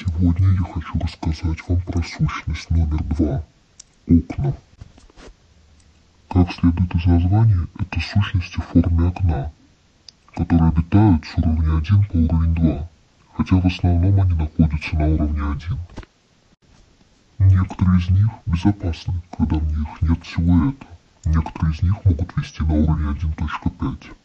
Сегодня я хочу рассказать вам про сущность номер два – окна. Как следует из названия, это сущности в форме окна, которые обитают с уровня 1 по уровень 2, хотя в основном они находятся на уровне 1. Некоторые из них безопасны, когда в них нет силуэта. Некоторые из них могут вести на уровень 1.5.